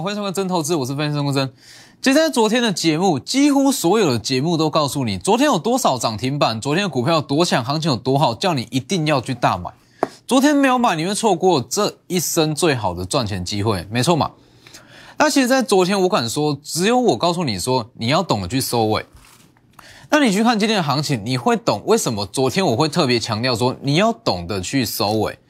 欢迎收看真投资，我是分析师郭真。其实在昨天的节目，几乎所有的节目都告诉你，昨天有多少涨停板，昨天的股票有多强，行情有多好，叫你一定要去大买。昨天没有买，你会错过这一生最好的赚钱机会，没错嘛？那其实，在昨天我敢说，只有我告诉你说，你要懂得去收尾。那你去看今天的行情，你会懂为什么昨天我会特别强调说，你要懂得去收尾。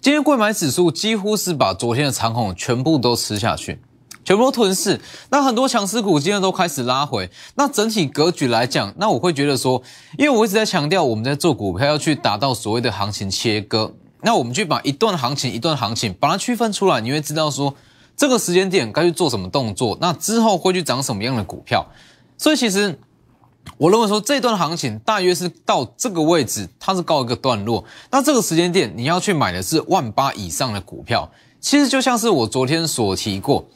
今天贵买指数几乎是把昨天的长虹全部都吃下去，全部都吞噬。那很多强势股今天都开始拉回。那整体格局来讲，那我会觉得说，因为我一直在强调，我们在做股票要去达到所谓的行情切割。那我们去把一段行情一段行情把它区分出来，你会知道说这个时间点该去做什么动作，那之后会去涨什么样的股票。所以其实。我认为说这段行情大约是到这个位置，它是告一个段落。那这个时间点你要去买的是万八以上的股票。其实就像是我昨天所提过，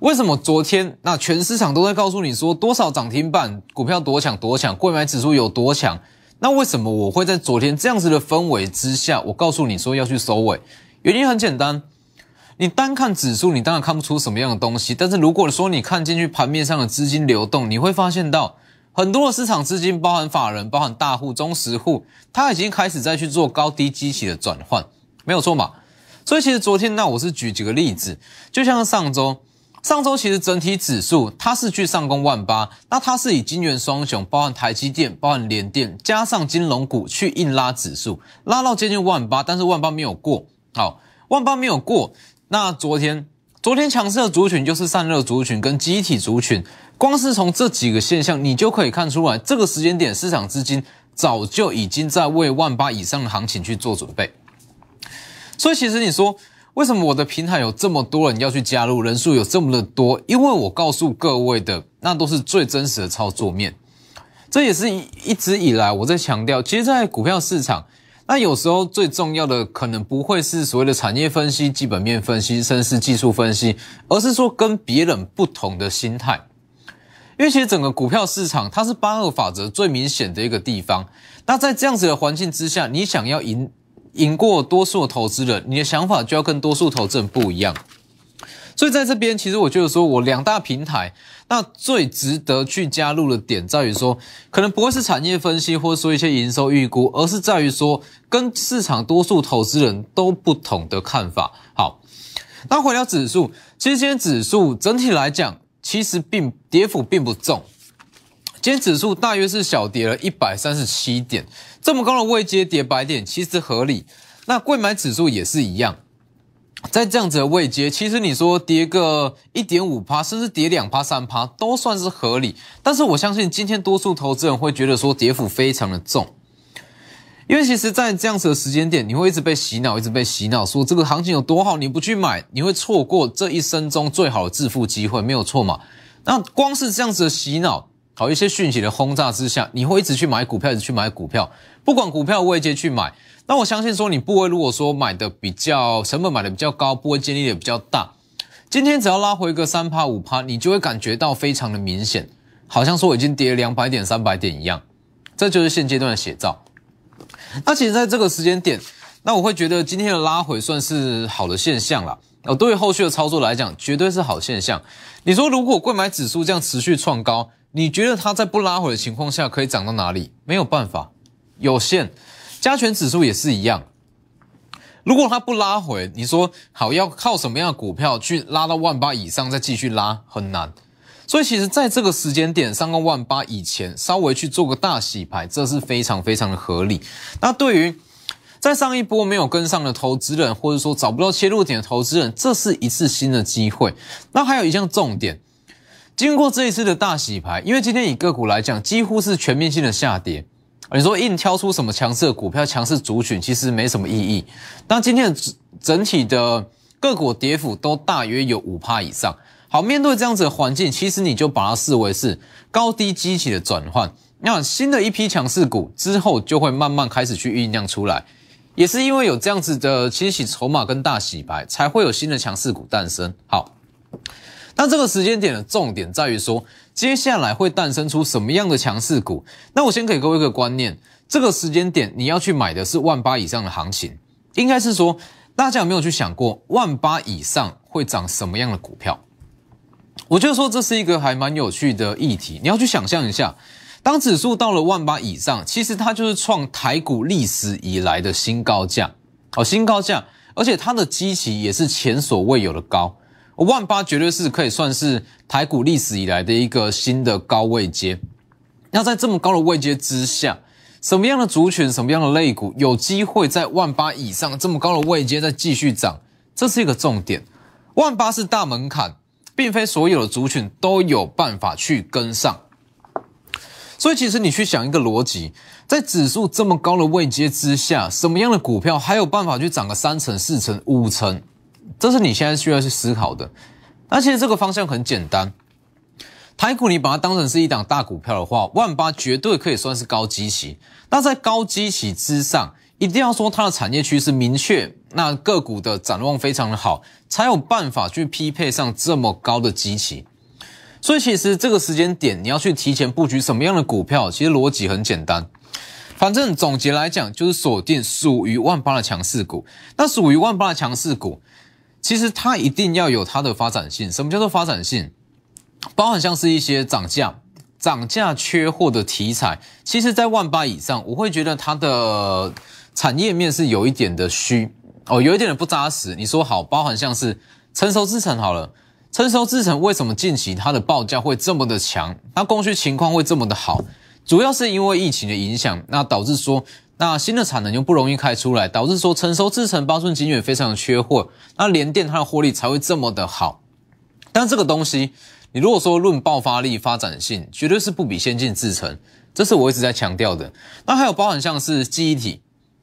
为什么昨天那全市场都在告诉你说多少涨停板股票多强多强，购买指数有多强？那为什么我会在昨天这样子的氛围之下，我告诉你说要去收尾？原因很简单，你单看指数，你当然看不出什么样的东西。但是如果说你看进去盘面上的资金流动，你会发现到。很多的市场资金，包含法人、包含大户、中实户，他已经开始在去做高低基期的转换，没有错嘛？所以其实昨天那我是举几个例子，就像上周，上周其实整体指数它是去上攻万八，那它是以金元双雄，包含台积电、包含联电，加上金融股去硬拉指数，拉到接近万八，但是万八没有过，好，万八没有过，那昨天昨天强势的族群就是散热族群跟机体族群。光是从这几个现象，你就可以看出来，这个时间点市场资金早就已经在为万八以上的行情去做准备。所以，其实你说为什么我的平台有这么多人要去加入，人数有这么的多？因为我告诉各位的，那都是最真实的操作面。这也是一一直以来我在强调，其实，在股票市场，那有时候最重要的可能不会是所谓的产业分析、基本面分析，甚至是技术分析，而是说跟别人不同的心态。因为其实整个股票市场，它是八二法则最明显的一个地方。那在这样子的环境之下，你想要赢赢过多数投资人，你的想法就要跟多数投资人不一样。所以在这边，其实我觉得说我两大平台，那最值得去加入的点在于说，可能不会是产业分析，或者说一些营收预估，而是在于说跟市场多数投资人都不同的看法。好，那回到指数，其实今天指数整体来讲。其实并跌幅并不重，今天指数大约是小跌了一百三十七点，这么高的位阶跌百点其实合理。那贵买指数也是一样，在这样子的位阶，其实你说跌个一点五趴，甚至跌两趴三趴都算是合理。但是我相信今天多数投资人会觉得说跌幅非常的重。因为其实，在这样子的时间点，你会一直被洗脑，一直被洗脑，说这个行情有多好，你不去买，你会错过这一生中最好的致富机会，没有错嘛？那光是这样子的洗脑，好一些讯息的轰炸之下，你会一直去买股票，一直去买股票，不管股票位阶去买。那我相信说，你部位如果说买的比较成本买的比较高，部位建立的比较大，今天只要拉回个三趴五趴，你就会感觉到非常的明显，好像说已经跌了两百点、三百点一样，这就是现阶段的写照。那其实，在这个时间点，那我会觉得今天的拉回算是好的现象了。哦，对于后续的操作来讲，绝对是好现象。你说，如果贵买指数这样持续创高，你觉得它在不拉回的情况下可以涨到哪里？没有办法，有限。加权指数也是一样。如果它不拉回，你说好要靠什么样的股票去拉到万八以上再继续拉，很难。所以其实，在这个时间点上个万八以前，稍微去做个大洗牌，这是非常非常的合理。那对于在上一波没有跟上的投资人，或者说找不到切入点的投资人，这是一次新的机会。那还有一项重点，经过这一次的大洗牌，因为今天以个股来讲，几乎是全面性的下跌。你说硬挑出什么强势的股票、强势族群，其实没什么意义。那今天的整体的个股跌幅都大约有五趴以上。好，面对这样子的环境，其实你就把它视为是高低机器的转换。那新的一批强势股之后，就会慢慢开始去酝酿出来。也是因为有这样子的清洗筹码跟大洗牌，才会有新的强势股诞生。好，那这个时间点的重点在于说，接下来会诞生出什么样的强势股？那我先给各位一个观念，这个时间点你要去买的是万八以上的行情，应该是说。大家有没有去想过，万八以上会涨什么样的股票？我就说这是一个还蛮有趣的议题。你要去想象一下，当指数到了万八以上，其实它就是创台股历史以来的新高价哦，新高价，而且它的基期也是前所未有的高。万八绝对是可以算是台股历史以来的一个新的高位阶。那在这么高的位阶之下，什么样的族群、什么样的类股有机会在万八以上这么高的位阶再继续涨？这是一个重点。万八是大门槛，并非所有的族群都有办法去跟上。所以，其实你去想一个逻辑，在指数这么高的位阶之下，什么样的股票还有办法去涨个三成、四成、五成？这是你现在需要去思考的。那其实这个方向很简单，台股你把它当成是一档大股票的话，万八绝对可以算是高基期。那在高基期之上，一定要说它的产业趋势明确，那个股的展望非常的好，才有办法去匹配上这么高的基期。所以其实这个时间点你要去提前布局什么样的股票，其实逻辑很简单。反正总结来讲，就是锁定属于万八的强势股。那属于万八的强势股。其实它一定要有它的发展性。什么叫做发展性？包含像是一些涨价、涨价缺货的题材。其实，在万八以上，我会觉得它的产业面是有一点的虚哦，有一点的不扎实。你说好，包含像是成熟制程好了，成熟制程为什么近期它的报价会这么的强？它供需情况会这么的好？主要是因为疫情的影响，那导致说。那新的产能就不容易开出来，导致说成熟制成八寸晶圆非常缺货，那联电它的获利才会这么的好。但这个东西，你如果说论爆发力、发展性，绝对是不比先进制程，这是我一直在强调的。那还有包含像是记忆体，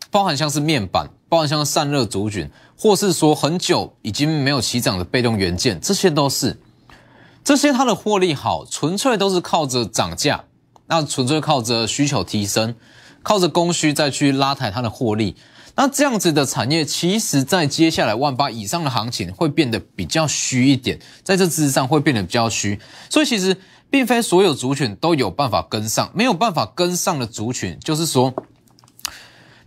包含像是面板，包含像散热族群，或是说很久已经没有起涨的被动元件，这些都是，这些它的获利好，纯粹都是靠着涨价，那纯粹靠着需求提升。靠着供需再去拉抬它的获利，那这样子的产业，其实在接下来万八以上的行情会变得比较虚一点，在这事实上会变得比较虚，所以其实并非所有族群都有办法跟上，没有办法跟上的族群，就是说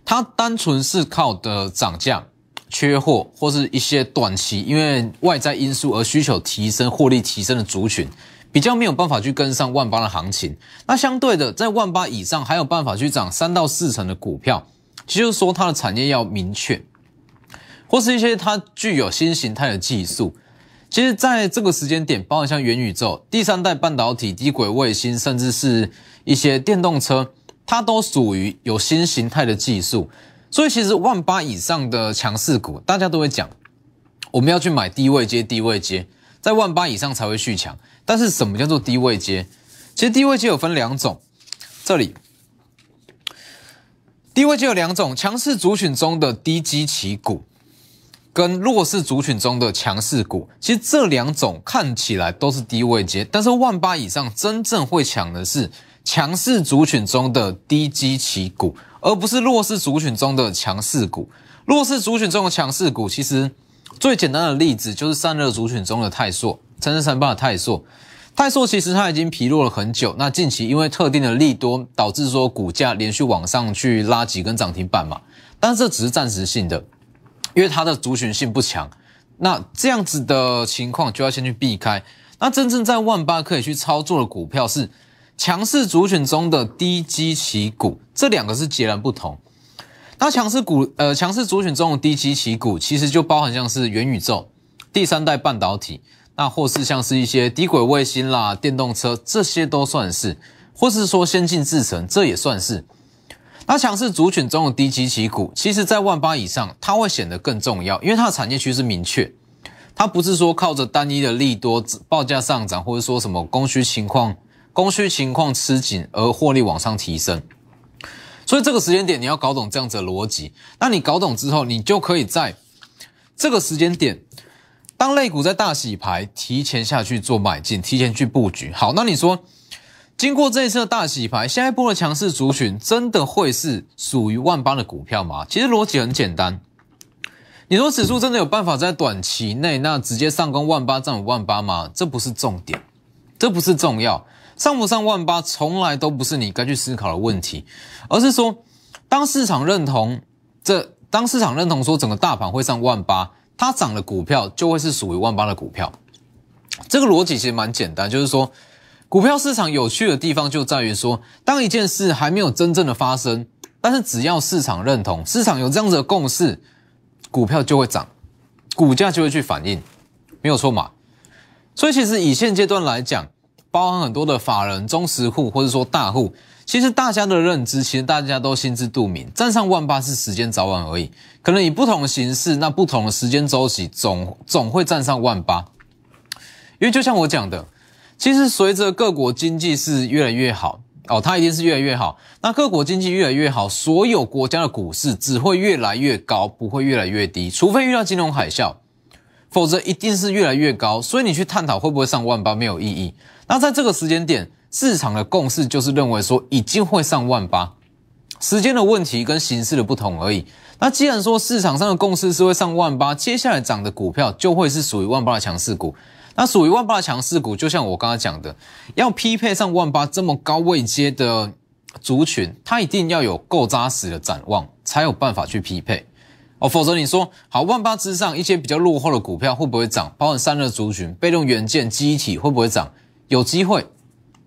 它单纯是靠的涨价、缺货或是一些短期因为外在因素而需求提升、获利提升的族群。比较没有办法去跟上万八的行情，那相对的，在万八以上还有办法去涨三到四成的股票，其实说它的产业要明确，或是一些它具有新形态的技术。其实在这个时间点，包括像元宇宙、第三代半导体、低轨卫星，甚至是一些电动车，它都属于有新形态的技术。所以其实万八以上的强势股，大家都会讲，我们要去买低位接、低位接，在万八以上才会续强。但是什么叫做低位接？其实低位阶有分两种，这里低位阶有两种，强势族群中的低基期股，跟弱势族群中的强势股。其实这两种看起来都是低位接，但是万八以上真正会抢的是强势族群中的低基期股，而不是弱势族群中的强势股。弱势族群中的强势股，其实最简单的例子就是散热族群中的泰硕。三三三八的泰硕，泰硕其实它已经疲弱了很久。那近期因为特定的利多，导致说股价连续往上去拉几根涨停板嘛。但是这只是暂时性的，因为它的族群性不强。那这样子的情况就要先去避开。那真正在万八可以去操作的股票是强势族群中的低基期股，这两个是截然不同。那强势股，呃，强势族群中的低基期股，其实就包含像是元宇宙、第三代半导体。那或是像是一些低轨卫星啦、电动车，这些都算是，或是说先进制程，这也算是。那强势族群中的低基期股，其实在万八以上，它会显得更重要，因为它的产业趋势明确，它不是说靠着单一的利多报价上涨，或者说什么供需情况、供需情况吃紧而获利往上提升。所以这个时间点你要搞懂这样子的逻辑，那你搞懂之后，你就可以在这个时间点。当类股在大洗牌，提前下去做买进，提前去布局。好，那你说，经过这一次的大洗牌，下一波的强势族群真的会是属于万八的股票吗？其实逻辑很简单，你说指数真的有办法在短期内那直接上攻万八，站五万八吗？这不是重点，这不是重要，上不上万八从来都不是你该去思考的问题，而是说，当市场认同这当市场认同说整个大盘会上万八，它涨的股票就会是属于万八的股票。这个逻辑其实蛮简单，就是说，股票市场有趣的地方就在于说，当一件事还没有真正的发生，但是只要市场认同，市场有这样子的共识，股票就会涨，股价就会去反应，没有错嘛。所以其实以现阶段来讲，包含很多的法人、中实户或者说大户，其实大家的认知，其实大家都心知肚明，站上万八是时间早晚而已，可能以不同的形式，那不同的时间周期，总总会站上万八。因为就像我讲的，其实随着各国经济是越来越好哦，它一定是越来越好。那各国经济越来越好，所有国家的股市只会越来越高，不会越来越低。除非遇到金融海啸，否则一定是越来越高。所以你去探讨会不会上万八没有意义。那在这个时间点，市场的共识就是认为说已经会上万八，时间的问题跟形式的不同而已。那既然说市场上的共识是会上万八，接下来涨的股票就会是属于万八的强势股。那属于万八的强势股，就像我刚刚讲的，要匹配上万八这么高位阶的族群，它一定要有够扎实的展望，才有办法去匹配哦。否则你说好万八之上一些比较落后的股票会不会涨？包含散热族群、被动元件、机体会不会涨？有机会，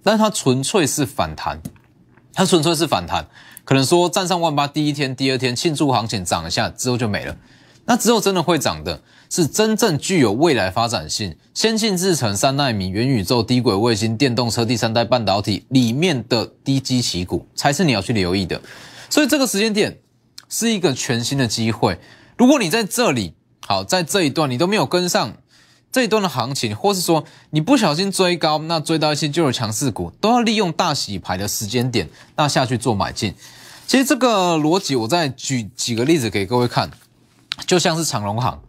但它纯粹是反弹，它纯粹是反弹，可能说站上万八第一天、第二天庆祝行情涨一下之后就没了。那之后真的会涨的。是真正具有未来发展性、先进制程、三纳米、元宇宙、低轨卫星、电动车第三代半导体里面的低基期股，才是你要去留意的。所以这个时间点是一个全新的机会。如果你在这里，好，在这一段你都没有跟上这一段的行情，或是说你不小心追高，那追到一些旧的强势股，都要利用大洗牌的时间点，那下去做买进。其实这个逻辑，我再举几个例子给各位看，就像是长隆行。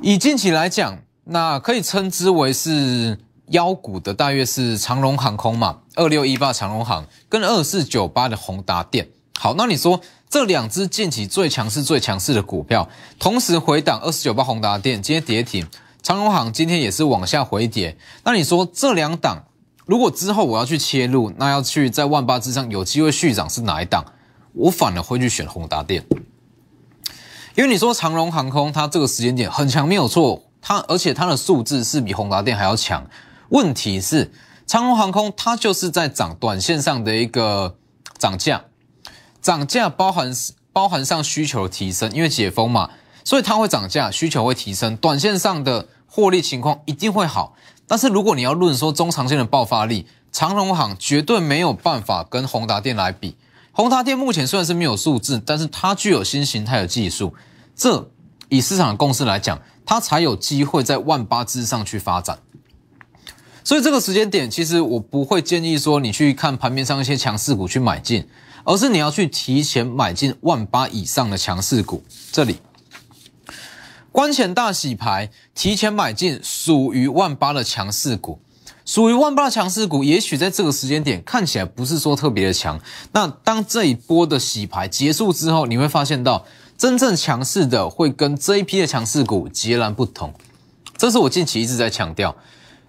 以近期来讲，那可以称之为是妖股的，大约是长荣航空嘛，二六一八长荣航跟二四九八的宏达电。好，那你说这两只近期最强势、最强势的股票，同时回档二十九八宏达电，今天跌停，长荣航今天也是往下回跌。那你说这两档，如果之后我要去切入，那要去在万八之上有机会续涨是哪一档？我反而会去选宏达电。因为你说长荣航空，它这个时间点很强，没有错。它而且它的数字是比宏达电还要强。问题是长荣航空它就是在涨短线上的一个涨价，涨价包含包含上需求的提升，因为解封嘛，所以它会涨价，需求会提升，短线上的获利情况一定会好。但是如果你要论说中长线的爆发力，长荣行绝对没有办法跟宏达电来比。宏达电目前虽然是没有数字，但是它具有新形态的技术，这以市场的共识来讲，它才有机会在万八之上去发展。所以这个时间点，其实我不会建议说你去看盘面上一些强势股去买进，而是你要去提前买进万八以上的强势股。这里关前大洗牌，提前买进属于万八的强势股。属于万八的强势股，也许在这个时间点看起来不是说特别的强。那当这一波的洗牌结束之后，你会发现到真正强势的会跟这一批的强势股截然不同。这是我近期一直在强调。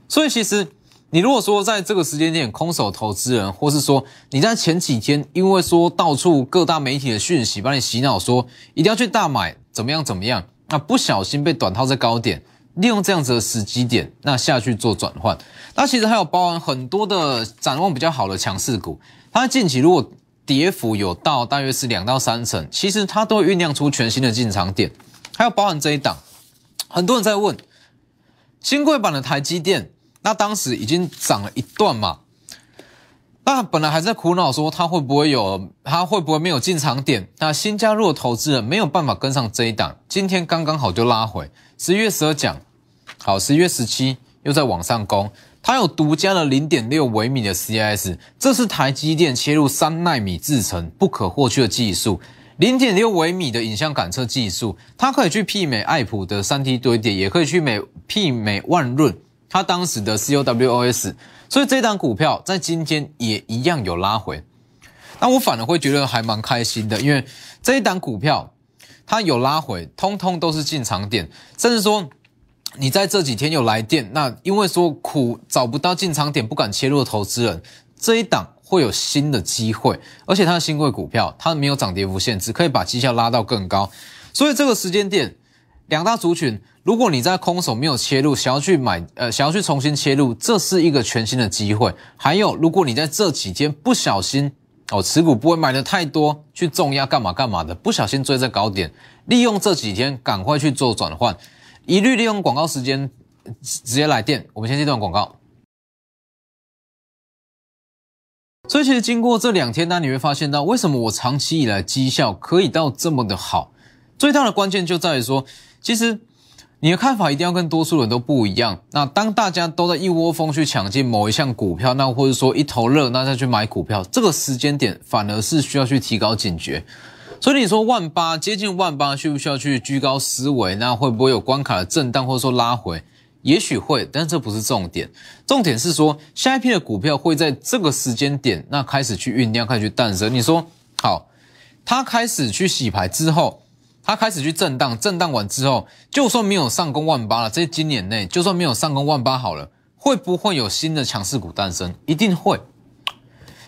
所以其实你如果说在这个时间点空手投资人，或是说你在前几天因为说到处各大媒体的讯息把你洗脑，说一定要去大买怎么样怎么样，那不小心被短套在高点。利用这样子的时机点，那下去做转换。那其实还有包含很多的展望比较好的强势股，它近期如果跌幅有到大约是两到三成，其实它都会酝酿出全新的进场点。还有包含这一档，很多人在问新贵版的台积电，那当时已经涨了一段嘛？那本来还在苦恼说它会不会有，它会不会没有进场点？那新加入的投资人没有办法跟上这一档，今天刚刚好就拉回。十一月十二讲，好，十一月十七又在往上攻，它有独家的零点六微米的 CIS，这是台积电切入三纳米制程不可或缺的技术。零点六微米的影像感测技术，它可以去媲美爱普的三 D 堆叠，也可以去美媲美万润它当时的 COWOS。所以这档股票在今天也一样有拉回，那我反而会觉得还蛮开心的，因为这一档股票。它有拉回，通通都是进场点，甚至说你在这几天有来电，那因为说苦找不到进场点，不敢切入的投资人，这一档会有新的机会，而且它的新贵股票，它没有涨跌幅限制，可以把绩效拉到更高。所以这个时间点，两大族群，如果你在空手没有切入，想要去买，呃，想要去重新切入，这是一个全新的机会。还有，如果你在这几天不小心哦，持股不会买的太多，去重压干嘛干嘛的，不小心追在高点，利用这几天赶快去做转换，一律利用广告时间直接来电。我们先接段广告。所以其实经过这两天呢，你会发现到为什么我长期以来绩效可以到这么的好，最大的关键就在于说，其实你的看法一定要跟多数人都不一样。那当大家都在一窝蜂去抢进某一项股票，那或者说一头热，那再去买股票，这个时间点反而是需要去提高警觉。所以你说万八接近万八，需不需要去居高思维？那会不会有关卡的震荡，或者说拉回？也许会，但这不是重点。重点是说，下一批的股票会在这个时间点，那开始去酝酿，开始去诞生。你说好，它开始去洗牌之后，它开始去震荡，震荡完之后，就算没有上攻万八了，在今年内，就算没有上攻万八好了，会不会有新的强势股诞生？一定会。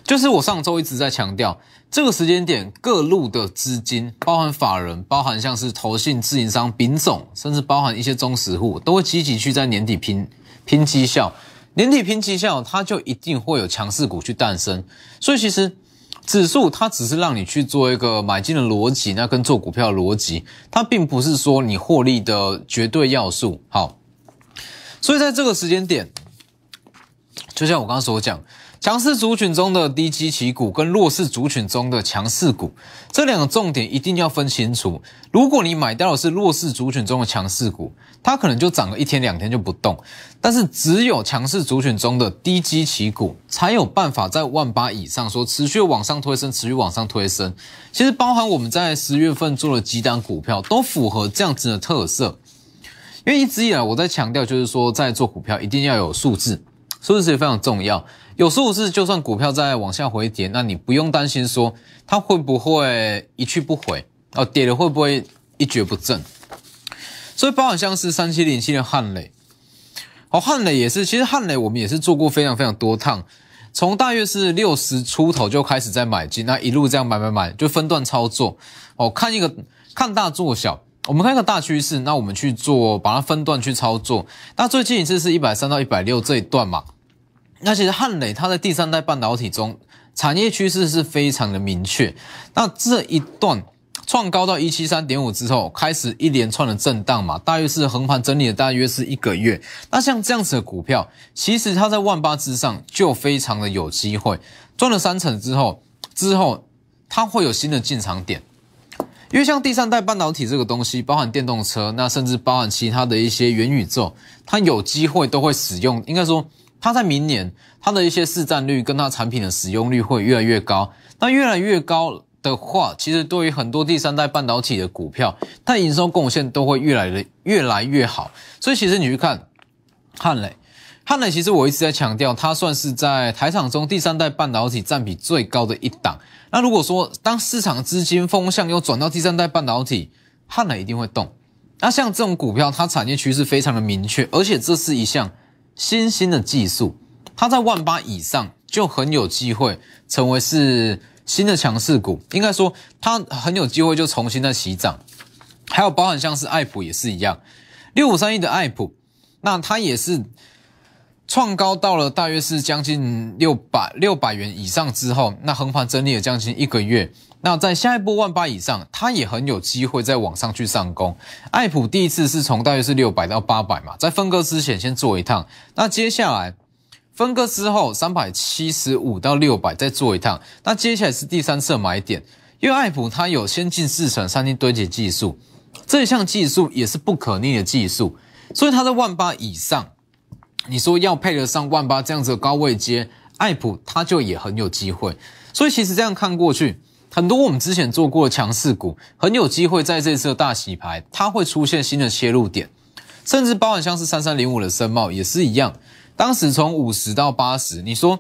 就是我上周一直在强调。这个时间点，各路的资金，包含法人，包含像是投信、自营商、丙种，甚至包含一些中实户，都会积极去在年底拼拼绩效。年底拼绩效，它就一定会有强势股去诞生。所以其实指数它只是让你去做一个买进的逻辑，那跟做股票逻辑，它并不是说你获利的绝对要素。好，所以在这个时间点，就像我刚刚所讲。强势族群中的低基期股跟弱势族群中的强势股，这两个重点一定要分清楚。如果你买到的是弱势族群中的强势股，它可能就涨了一天两天就不动；但是只有强势族群中的低基期股，才有办法在万八以上说持续往上推升，持续往上推升。其实包含我们在十月份做了几档股票，都符合这样子的特色。因为一直以来我在强调，就是说在做股票一定要有数字。数字也非常重要，有数字，就算股票在往下回跌，那你不用担心说它会不会一去不回哦，跌了会不会一蹶不振？所以包含像是三七零七的汉磊，哦，汉磊也是，其实汉磊我们也是做过非常非常多趟，从大约是六十出头就开始在买进，那一路这样买买买，就分段操作哦，看一个看大做小，我们看一个大趋势，那我们去做把它分段去操作，那最近一次是一百三到一百六这一段嘛。那其实汉磊它在第三代半导体中产业趋势是非常的明确。那这一段创高到一七三点五之后，开始一连串的震荡嘛，大约是横盘整理了大约是一个月。那像这样子的股票，其实它在万八之上就非常的有机会赚了三成之后，之后它会有新的进场点。因为像第三代半导体这个东西，包含电动车，那甚至包含其他的一些元宇宙，它有机会都会使用，应该说。它在明年，它的一些市占率跟它产品的使用率会越来越高。那越来越高的话，其实对于很多第三代半导体的股票，它营收贡献都会越来的越来越好。所以其实你去看汉磊，汉磊其实我一直在强调，它算是在台场中第三代半导体占比最高的一档。那如果说当市场资金风向又转到第三代半导体，汉磊一定会动。那像这种股票，它产业趋势非常的明确，而且这是一项。新兴的技术，它在万八以上就很有机会成为是新的强势股。应该说，它很有机会就重新的起涨。还有包含像是爱普也是一样，六五三一的爱普，那它也是创高到了大约是将近六百六百元以上之后，那横盘整理了将近一个月。那在下一波万八以上，它也很有机会再往上去上攻。爱普第一次是从大约是六百到八百嘛，在分割之前先做一趟。那接下来分割之后，三百七十五到六百再做一趟。那接下来是第三次买点，因为爱普它有先进制程三 D 堆叠技术，这项技术也是不可逆的技术，所以它在万八以上，你说要配得上万八这样子的高位接，爱普它就也很有机会。所以其实这样看过去。很多我们之前做过的强势股，很有机会在这次的大洗牌，它会出现新的切入点，甚至包含像是三三零五的深茂也是一样。当时从五十到八十，你说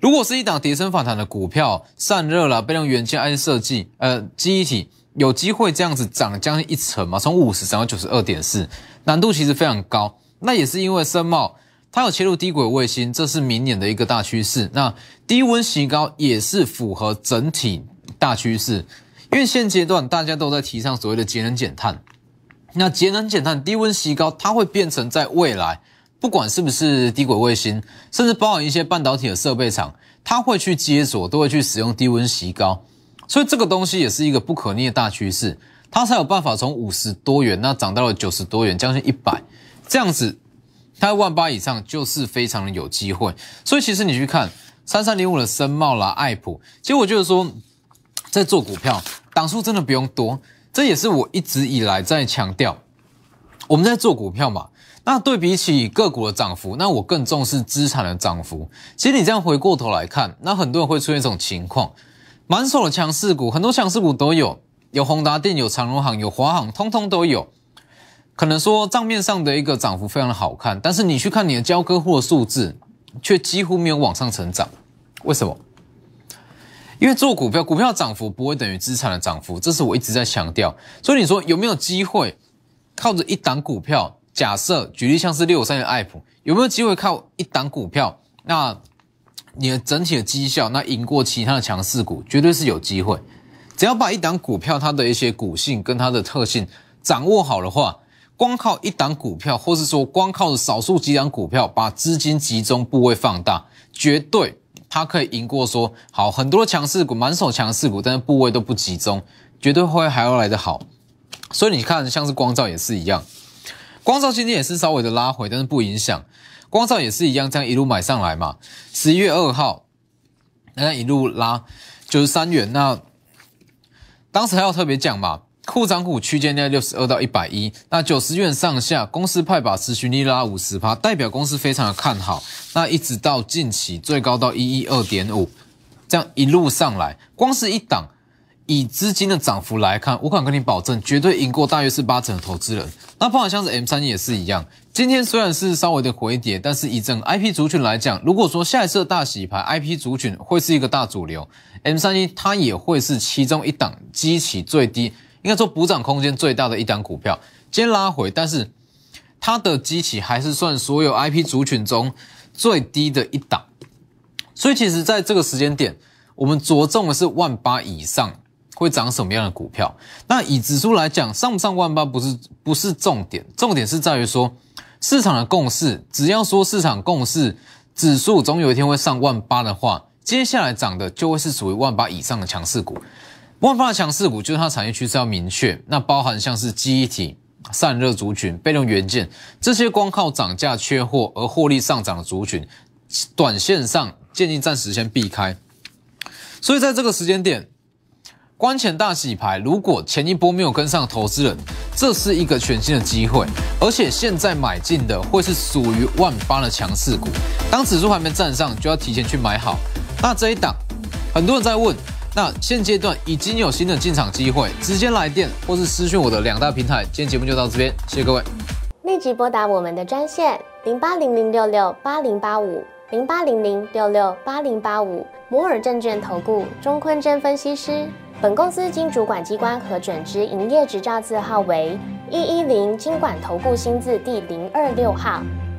如果是一档跌升反弹的股票，散热了，被用元件、IC 设计，呃，记忆体有机会这样子涨将近一成吗？从五十涨到九十二点四，难度其实非常高。那也是因为深茂它有切入低轨卫星，这是明年的一个大趋势。那低温洗高也是符合整体大趋势，因为现阶段大家都在提倡所谓的节能减碳。那节能减碳、低温席高，它会变成在未来，不管是不是低轨卫星，甚至包含一些半导体的设备厂，它会去接锁，都会去使用低温席高。所以这个东西也是一个不可逆的大趋势，它才有办法从五十多元那涨到了九十多元，将近一百，这样子。它万八以上就是非常的有机会，所以其实你去看三三零五的深茂啦、爱普，其实我觉得说在做股票档数真的不用多，这也是我一直以来在强调。我们在做股票嘛，那对比起个股的涨幅，那我更重视资产的涨幅。其实你这样回过头来看，那很多人会出现一种情况，满手的强势股，很多强势股都有，有宏达电、有长荣行、有华航，通通都有。可能说账面上的一个涨幅非常的好看，但是你去看你的交割户的数字，却几乎没有往上成长。为什么？因为做股票，股票涨幅不会等于资产的涨幅，这是我一直在强调。所以你说有没有机会靠着一档股票？假设举例像是六五三的爱普，有没有机会靠一档股票？那你的整体的绩效那赢过其他的强势股，绝对是有机会。只要把一档股票它的一些股性跟它的特性掌握好的话。光靠一档股票，或是说光靠着少数几档股票，把资金集中部位放大，绝对它可以赢过说好很多强势股，满手强势股，但是部位都不集中，绝对会还要来得好。所以你看，像是光照也是一样，光照今天也是稍微的拉回，但是不影响，光照也是一样，这样一路买上来嘛。十一月二号，那一路拉九十三元，那当时还要特别讲嘛。库涨股区间在六十二到一百一，那九十元上下，公司派把持续力拉五十趴，代表公司非常的看好。那一直到近期最高到一一二点五，这样一路上来，光是一档，以资金的涨幅来看，我敢跟你保证，绝对赢过大约是八成的投资人。那包括像是 M 三也是一样，今天虽然是稍微的回跌，但是以整 IP 族群来讲，如果说下一次大洗牌，IP 族群会是一个大主流，M 三一它也会是其中一档激起最低。应该说补涨空间最大的一档股票，今天拉回，但是它的基期还是算所有 IP 族群中最低的一档，所以其实在这个时间点，我们着重的是万八以上会涨什么样的股票。那以指数来讲，上不上万八不是不是重点，重点是在于说市场的共识，只要说市场共识，指数总有一天会上万八的话，接下来涨的就会是属于万八以上的强势股。万发的强势股就是它产业趋势要明确，那包含像是记忆体、散热族群、被动元件这些，光靠涨价缺货而获利上涨的族群，短线上建议暂时先避开。所以在这个时间点，关前大洗牌，如果前一波没有跟上投资人，这是一个全新的机会，而且现在买进的会是属于万八的强势股，当指数还没站上，就要提前去买好。那这一档，很多人在问。那现阶段已经有新的进场机会，直接来电或是私讯我的两大平台。今天节目就到这边，谢谢各位。立即拨打我们的专线零八零零六六八零八五零八零零六六八零八五摩尔证券投顾钟坤真分析师。本公司经主管机关核准之营业执照字号为一一零金管投顾新字第零二六号。